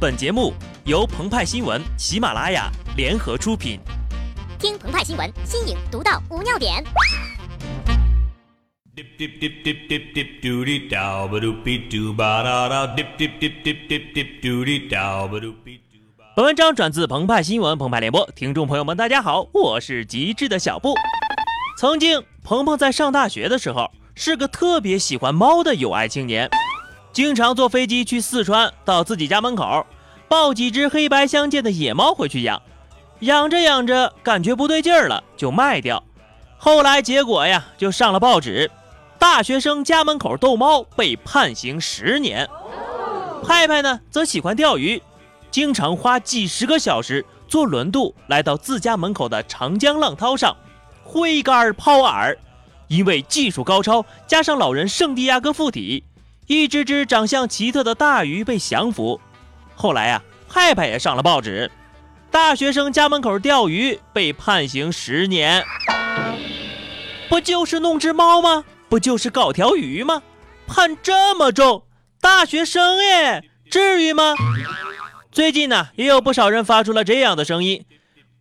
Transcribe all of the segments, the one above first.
本节目由澎湃新闻、喜马拉雅联合出品。听澎湃新闻，新颖独到，无尿点。本文章转自澎湃新闻澎湃联播，听众朋友们，大家好，我是极致的小布。曾经，鹏鹏在上大学的时候是个特别喜欢猫的有爱青年。经常坐飞机去四川，到自己家门口抱几只黑白相间的野猫回去养，养着养着感觉不对劲儿了，就卖掉。后来结果呀，就上了报纸，大学生家门口逗猫被判刑十年。派派呢，则喜欢钓鱼，经常花几十个小时坐轮渡来到自家门口的长江浪涛上，挥竿抛饵，因为技术高超，加上老人圣地亚哥附体。一只只长相奇特的大鱼被降服，后来呀，派派也上了报纸。大学生家门口钓鱼被判刑十年，不就是弄只猫吗？不就是搞条鱼吗？判这么重，大学生耶，至于吗？最近呢，也有不少人发出了这样的声音：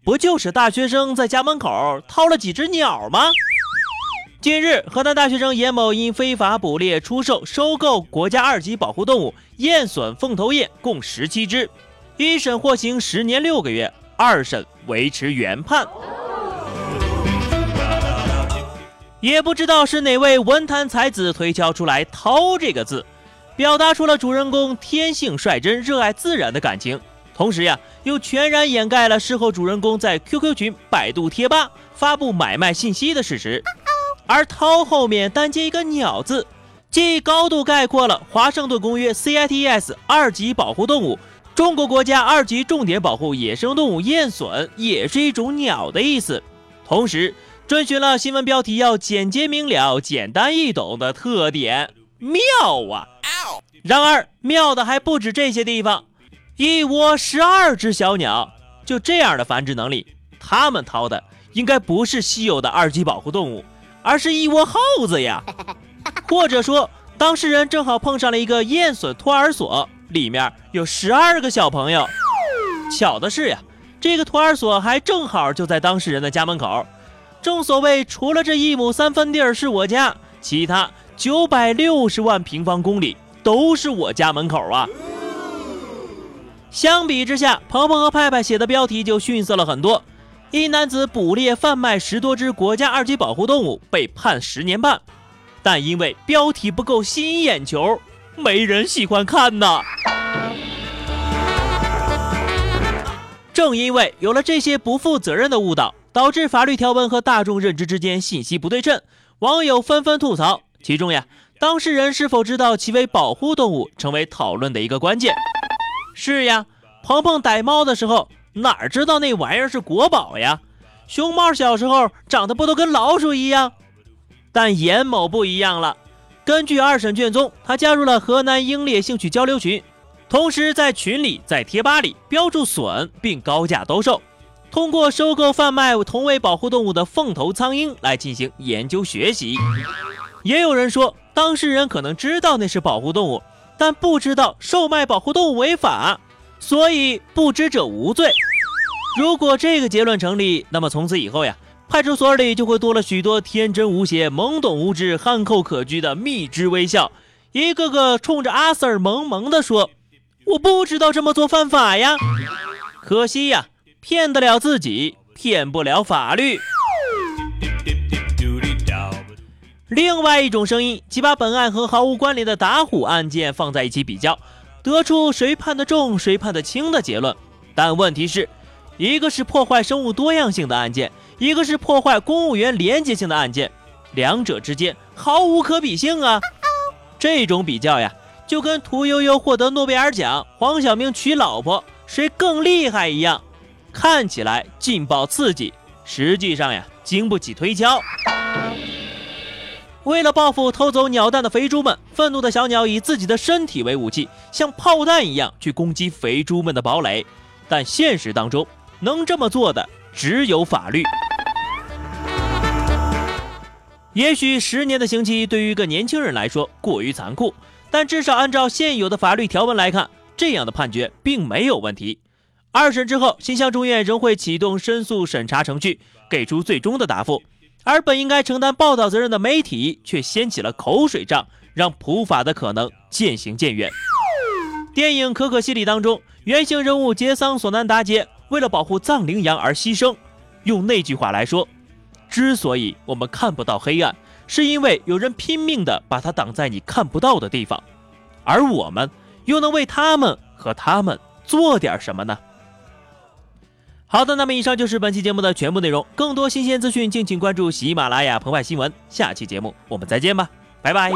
不就是大学生在家门口掏了几只鸟吗？近日，河南大学生严某因非法捕猎、出售、收购国家二级保护动物雁隼凤头雁共十七只，一审获刑十年六个月，二审维持原判。也不知道是哪位文坛才子推敲出来“掏”这个字，表达出了主人公天性率真、热爱自然的感情，同时呀，又全然掩盖了事后主人公在 QQ 群、百度贴吧发布买卖信息的事实。而“涛”后面单接一个“鸟”字，既高度概括了华盛顿公约 CITES 二级保护动物，中国国家二级重点保护野生动物燕隼也是一种鸟的意思，同时遵循了新闻标题要简洁明了、简单易懂的特点，妙啊！然而妙的还不止这些地方，一窝十二只小鸟，就这样的繁殖能力，它们掏的应该不是稀有的二级保护动物。而是一窝耗子呀，或者说当事人正好碰上了一个燕隼托儿所，里面有十二个小朋友。巧的是呀，这个托儿所还正好就在当事人的家门口。正所谓，除了这一亩三分地儿是我家，其他九百六十万平方公里都是我家门口啊。相比之下，鹏鹏和派派写的标题就逊色了很多。一男子捕猎贩卖十多只国家二级保护动物，被判十年半，但因为标题不够吸引眼球，没人喜欢看呐。正因为有了这些不负责任的误导，导致法律条文和大众认知之间信息不对称，网友纷纷吐槽。其中呀，当事人是否知道其为保护动物，成为讨论的一个关键。是呀，鹏鹏逮猫的时候。哪知道那玩意儿是国宝呀？熊猫小时候长得不都跟老鼠一样？但严某不一样了。根据二审卷宗，他加入了河南鹰猎兴趣交流群，同时在群里、在贴吧里标注隼，并高价兜售，通过收购贩卖同为保护动物的凤头苍鹰来进行研究学习。也有人说，当事人可能知道那是保护动物，但不知道售卖保护动物违法。所以不知者无罪。如果这个结论成立，那么从此以后呀，派出所里就会多了许多天真无邪、懵懂无知、憨厚可掬的蜜汁微笑，一个个冲着阿 Sir 萌萌的说：“我不知道这么做犯法呀。”可惜呀，骗得了自己，骗不了法律。另外一种声音，即把本案和毫无关联的打虎案件放在一起比较。得出谁判的重，谁判的轻的结论，但问题是，一个是破坏生物多样性的案件，一个是破坏公务员廉洁性的案件，两者之间毫无可比性啊！这种比较呀，就跟屠呦呦获得诺贝尔奖，黄晓明娶老婆，谁更厉害一样，看起来劲爆刺激，实际上呀，经不起推敲。为了报复偷走鸟蛋的肥猪们，愤怒的小鸟以自己的身体为武器，像炮弹一样去攻击肥猪们的堡垒。但现实当中，能这么做的只有法律。也许十年的刑期对于一个年轻人来说过于残酷，但至少按照现有的法律条文来看，这样的判决并没有问题。二审之后，新乡中院仍会启动申诉审查程序，给出最终的答复。而本应该承担报道责任的媒体，却掀起了口水仗，让普法的可能渐行渐远。电影《可可西里》当中，原型人物杰桑索南达杰为了保护藏羚羊而牺牲。用那句话来说，之所以我们看不到黑暗，是因为有人拼命的把它挡在你看不到的地方。而我们又能为他们和他们做点什么呢？好的，那么以上就是本期节目的全部内容。更多新鲜资讯，敬请关注喜马拉雅澎湃新闻。下期节目我们再见吧，拜拜。